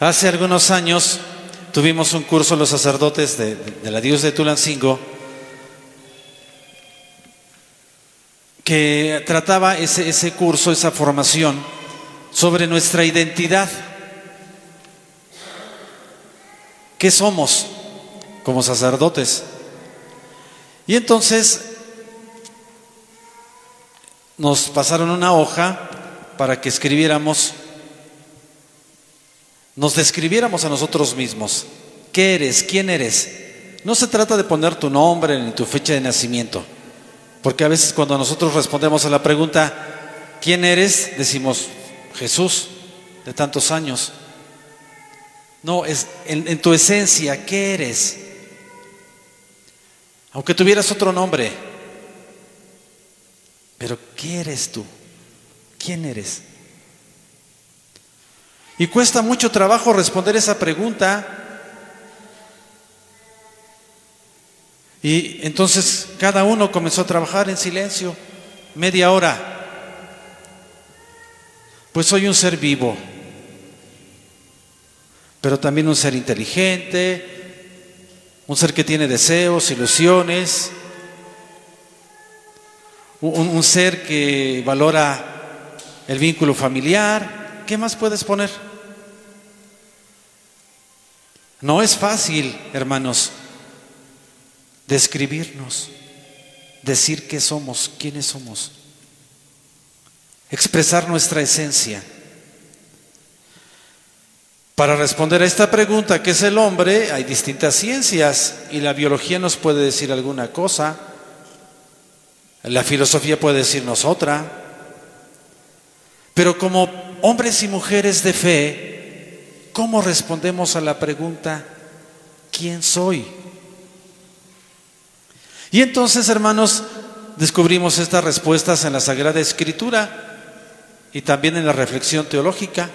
Hace algunos años tuvimos un curso los sacerdotes de, la Dios de Tulancingo que trataba ese, ese curso, esa formación sobre nuestra identidad. ¿Qué somos como sacerdotes? Y entonces nos pasaron una hoja para que escribiéramos, nos describiéramos a nosotros mismos. ¿Qué eres? ¿Quién eres? No se trata de poner tu nombre ni tu fecha de nacimiento, porque a veces cuando nosotros respondemos a la pregunta, ¿quién eres? Decimos, Jesús, de tantos años. No, es en, en tu esencia, ¿qué eres? Aunque tuvieras otro nombre, pero ¿qué eres tú? ¿Quién eres? Y cuesta mucho trabajo responder esa pregunta. Y entonces cada uno comenzó a trabajar en silencio, media hora. Pues soy un ser vivo, pero también un ser inteligente, un ser que tiene deseos, ilusiones, un, un ser que valora el vínculo familiar. ¿Qué más puedes poner? No es fácil, hermanos, describirnos, decir qué somos, quiénes somos, expresar nuestra esencia. Para responder a esta pregunta, ¿qué es el hombre? Hay distintas ciencias y la biología nos puede decir alguna cosa, la filosofía puede decirnos otra, pero como hombres y mujeres de fe, ¿cómo respondemos a la pregunta, ¿quién soy? Y entonces, hermanos, descubrimos estas respuestas en la Sagrada Escritura y también en la reflexión teológica.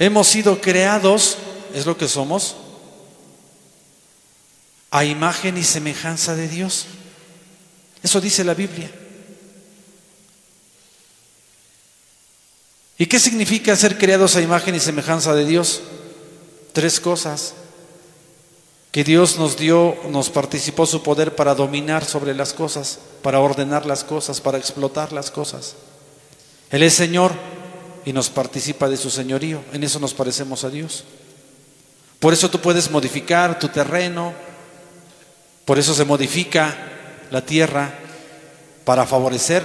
Hemos sido creados, es lo que somos, a imagen y semejanza de Dios. Eso dice la Biblia. ¿Y qué significa ser creados a imagen y semejanza de Dios? Tres cosas. Que Dios nos dio, nos participó su poder para dominar sobre las cosas, para ordenar las cosas, para explotar las cosas. Él es Señor y nos participa de su señorío. En eso nos parecemos a Dios. Por eso tú puedes modificar tu terreno, por eso se modifica la tierra para favorecer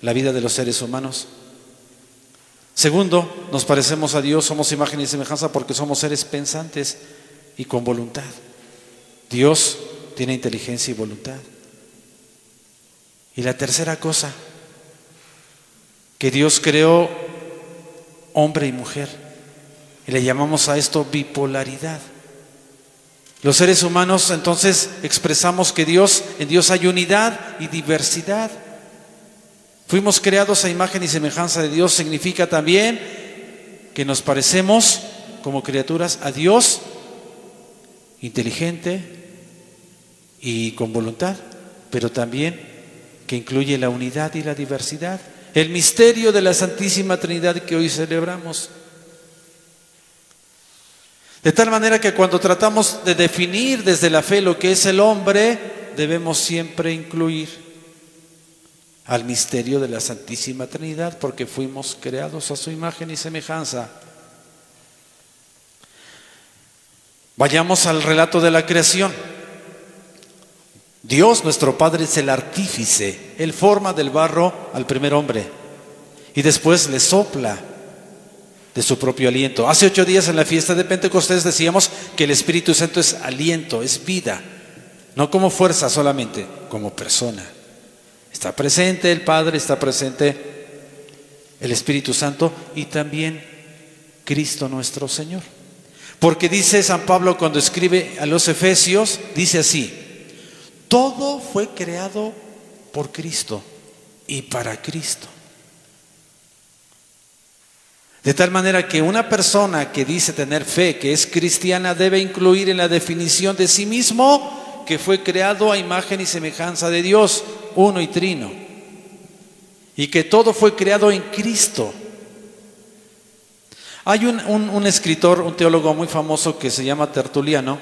la vida de los seres humanos. Segundo, nos parecemos a Dios, somos imagen y semejanza porque somos seres pensantes y con voluntad. Dios tiene inteligencia y voluntad. Y la tercera cosa, que Dios creó hombre y mujer. Y le llamamos a esto bipolaridad. Los seres humanos entonces expresamos que Dios, en Dios hay unidad y diversidad. Fuimos creados a imagen y semejanza de Dios, significa también que nos parecemos como criaturas a Dios, inteligente y con voluntad, pero también que incluye la unidad y la diversidad. El misterio de la Santísima Trinidad que hoy celebramos. De tal manera que cuando tratamos de definir desde la fe lo que es el hombre, debemos siempre incluir al misterio de la Santísima Trinidad, porque fuimos creados a su imagen y semejanza. Vayamos al relato de la creación. Dios, nuestro Padre, es el artífice. Él forma del barro al primer hombre y después le sopla de su propio aliento. Hace ocho días en la fiesta de Pentecostés decíamos que el Espíritu Santo es aliento, es vida, no como fuerza solamente, como persona. Está presente el Padre, está presente el Espíritu Santo y también Cristo nuestro Señor. Porque dice San Pablo cuando escribe a los Efesios, dice así, todo fue creado por Cristo y para Cristo. De tal manera que una persona que dice tener fe, que es cristiana, debe incluir en la definición de sí mismo que fue creado a imagen y semejanza de Dios, uno y trino. y que todo fue creado en Cristo. Hay un, escritor, un teólogo muy famoso que se llama Tertuliano,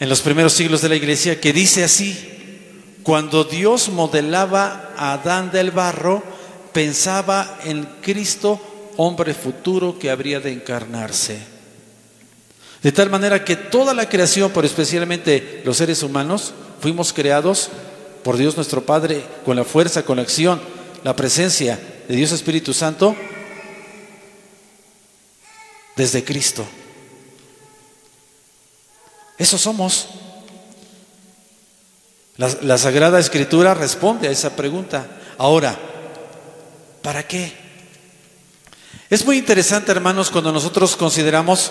en los primeros siglos de la iglesia, que dice así, cuando Dios modelaba a Adán del barro, pensaba en Cristo, hombre futuro que habría de encarnarse. De tal manera que toda la creación, pero especialmente los seres humanos, fuimos creados por Dios nuestro Padre con la fuerza, con la acción, la presencia de Dios Espíritu Santo desde Cristo. Eso somos. La, Sagrada Escritura responde a esa pregunta. Ahora, ¿para qué? Es muy interesante, hermanos, cuando nosotros consideramos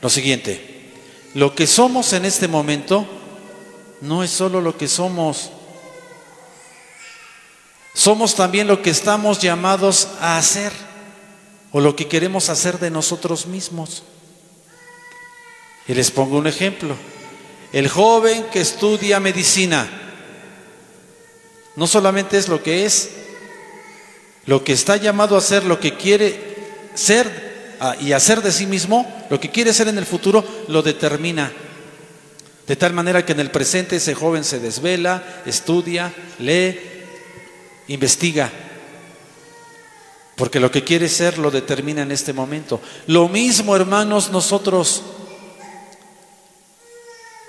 lo siguiente. Lo que somos en este momento no es solo lo que somos. Somos también lo que estamos llamados a hacer o lo que queremos hacer de nosotros mismos. Y les pongo un ejemplo. El joven que estudia medicina no solamente es lo que es, lo que está llamado a ser, lo que quiere ser ah, y hacer de sí mismo, lo que quiere ser en el futuro, lo determina. De tal manera que en el presente ese joven se desvela, estudia, lee, investiga. Porque lo que quiere ser lo determina en este momento. Lo mismo, hermanos, nosotros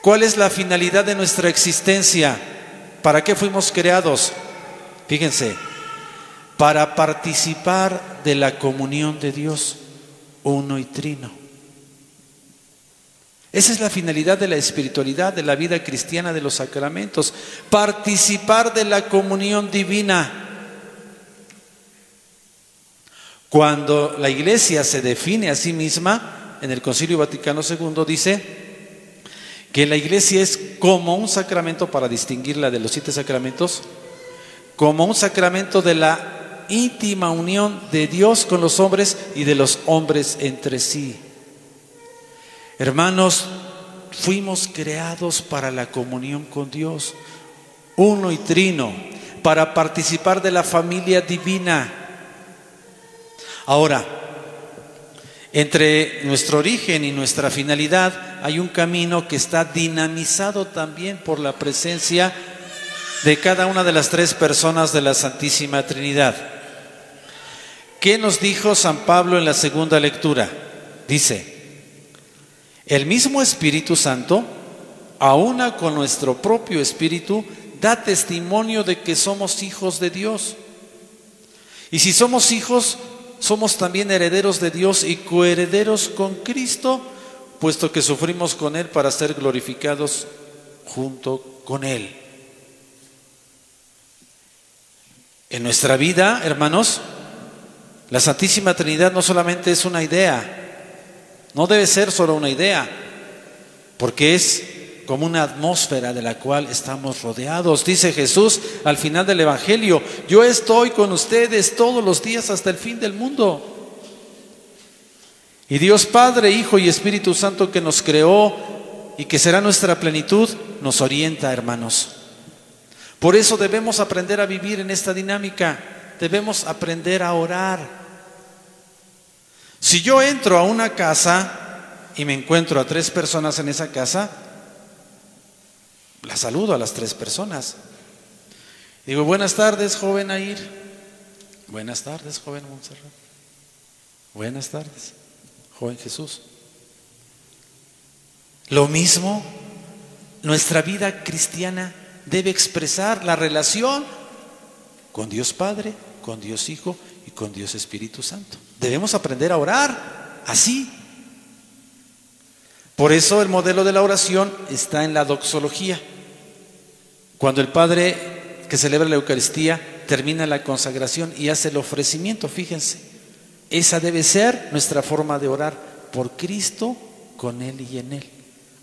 ¿Cuál es la finalidad de nuestra existencia? ¿Para qué fuimos creados? Fíjense, para participar de la comunión de Dios, uno y trino. Esa es la finalidad de la espiritualidad, de la vida cristiana, de los sacramentos, participar de la comunión divina. Cuando la iglesia se define a sí misma, en el Concilio Vaticano II dice, que la iglesia es como un sacramento, para distinguirla de los siete sacramentos, como un sacramento de la íntima unión de Dios con los hombres y de los hombres entre sí. Hermanos, fuimos creados para la comunión con Dios, uno y trino, para participar de la familia divina. Ahora, entre nuestro origen y nuestra finalidad hay un camino que está dinamizado también por la presencia de cada una de las tres personas de la Santísima Trinidad. ¿Qué nos dijo San Pablo en la segunda lectura? Dice, el mismo Espíritu Santo, aúna con nuestro propio Espíritu, da testimonio de que somos hijos de Dios. Y si somos hijos, somos también herederos de Dios y coherederos con Cristo, puesto que sufrimos con Él para ser glorificados junto con Él. En nuestra vida, hermanos, la Santísima Trinidad no solamente es una idea, no debe ser solo una idea, porque es como una atmósfera de la cual estamos rodeados. Dice Jesús al final del Evangelio, yo estoy con ustedes todos los días hasta el fin del mundo. Y Dios Padre, Hijo y Espíritu Santo que nos creó y que será nuestra plenitud, nos orienta, hermanos. Por eso debemos aprender a vivir en esta dinámica, debemos aprender a orar. Si yo entro a una casa y me encuentro a tres personas en esa casa, la saludo a las tres personas. Digo, buenas tardes, joven Air. Buenas tardes, joven Montserrat. Buenas tardes, joven Jesús. Lo mismo, nuestra vida cristiana debe expresar la relación con Dios Padre, con Dios Hijo y con Dios Espíritu Santo. Debemos aprender a orar así. Por eso el modelo de la oración está en la doxología. Cuando el Padre que celebra la Eucaristía termina la consagración y hace el ofrecimiento, fíjense, esa debe ser nuestra forma de orar por Cristo, con Él y en Él.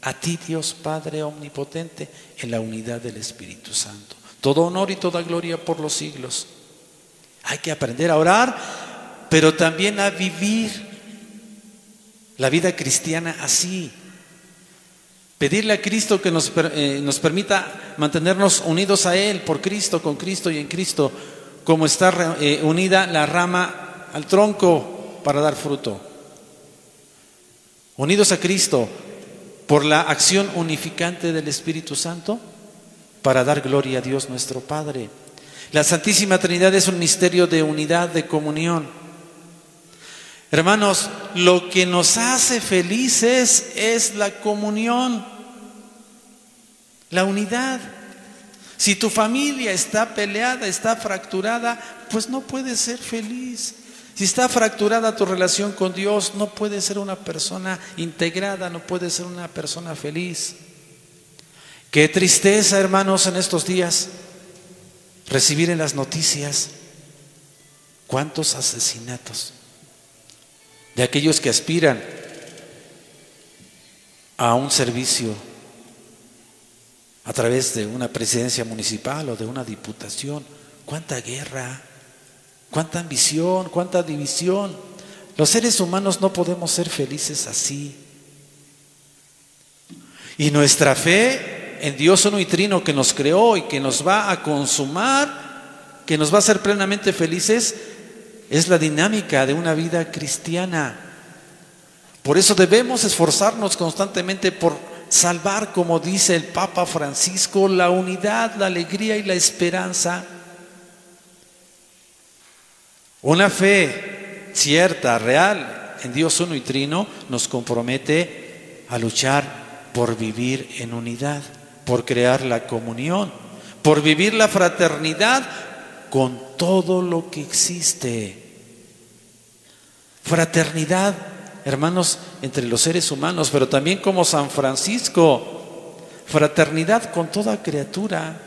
A ti Dios Padre Omnipotente, en la unidad del Espíritu Santo. Todo honor y toda gloria por los siglos. Hay que aprender a orar, pero también a vivir la vida cristiana así, Pedirle a Cristo que nos, eh, nos permita mantenernos unidos a Él, por Cristo, con Cristo y en Cristo, como está eh, unida la rama al tronco para dar fruto. Unidos a Cristo por la acción unificante del Espíritu Santo para dar gloria a Dios nuestro Padre. La Santísima Trinidad es un misterio de unidad, de comunión. Hermanos, lo que nos hace felices es la comunión, la unidad. Si tu familia está peleada, está fracturada, pues no puedes ser feliz. Si está fracturada tu relación con Dios, no puedes ser una persona integrada, no puedes ser una persona feliz. Qué tristeza, hermanos, en estos días recibir en las noticias cuántos asesinatos de aquellos que aspiran a un servicio a través de una presidencia municipal o de una diputación. Cuánta guerra, cuánta ambición, cuánta división. Los seres humanos no podemos ser felices así. Y nuestra fe en Dios uno y trino que nos creó y que nos va a consumar, que nos va a hacer plenamente felices, es la dinámica de una vida cristiana. Por eso debemos esforzarnos constantemente por salvar, como dice el Papa Francisco, la unidad, la alegría y la esperanza. Una fe cierta, real, en Dios uno y trino, nos compromete a luchar por vivir en unidad, por crear la comunión, por vivir la fraternidad con todo lo que existe. Fraternidad, hermanos, entre los seres humanos, pero también como San Francisco, fraternidad con toda criatura.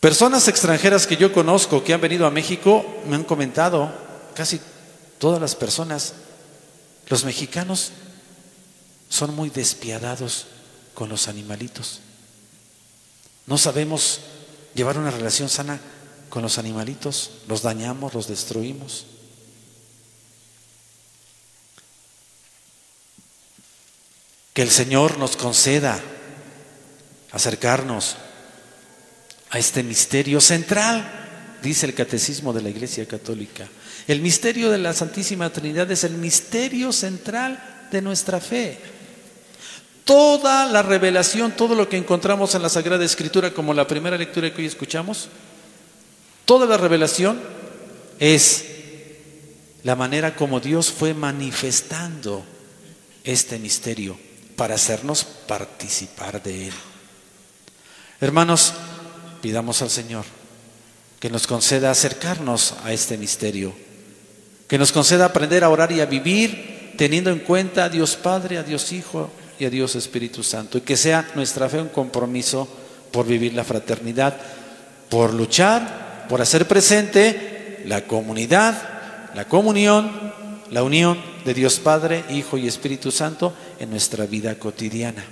Personas extranjeras que yo conozco que han venido a México me han comentado, casi todas las personas, los mexicanos son muy despiadados con los animalitos. No sabemos llevar una relación sana con los animalitos, los dañamos, los destruimos. Que el Señor nos conceda acercarnos a este misterio central, dice el Catecismo de la Iglesia Católica. El misterio de la Santísima Trinidad es el misterio central de nuestra fe. Toda la revelación, todo lo que encontramos en la Sagrada Escritura, como la primera lectura que hoy escuchamos, toda la revelación es la manera como Dios fue manifestando este misterio para hacernos participar de él. Hermanos, pidamos al Señor que nos conceda acercarnos a este misterio, que nos conceda aprender a orar y a vivir teniendo en cuenta a Dios Padre, a Dios Hijo y a Dios Espíritu Santo. Y que sea nuestra fe un compromiso por vivir la fraternidad, por luchar, por hacer presente la comunidad, la comunión, la unión de Dios Padre, Hijo y Espíritu Santo en nuestra vida cotidiana.